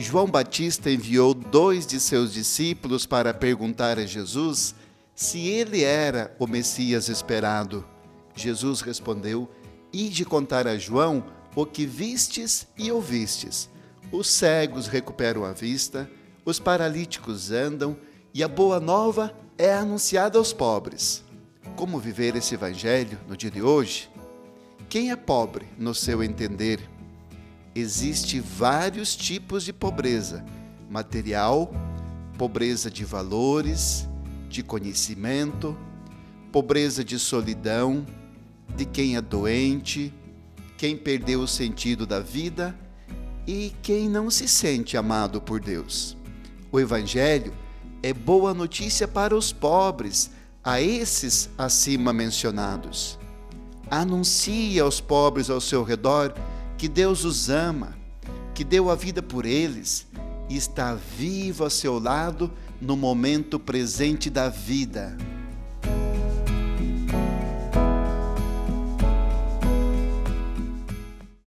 João Batista enviou dois de seus discípulos para perguntar a Jesus se ele era o Messias esperado. Jesus respondeu: Ide contar a João o que vistes e ouvistes. Os cegos recuperam a vista, os paralíticos andam e a boa nova é anunciada aos pobres. Como viver esse evangelho no dia de hoje? Quem é pobre no seu entender? Existem vários tipos de pobreza: material, pobreza de valores, de conhecimento, pobreza de solidão, de quem é doente, quem perdeu o sentido da vida e quem não se sente amado por Deus. O Evangelho é boa notícia para os pobres, a esses acima mencionados. Anuncie aos pobres ao seu redor que Deus os ama, que deu a vida por eles e está vivo a seu lado no momento presente da vida.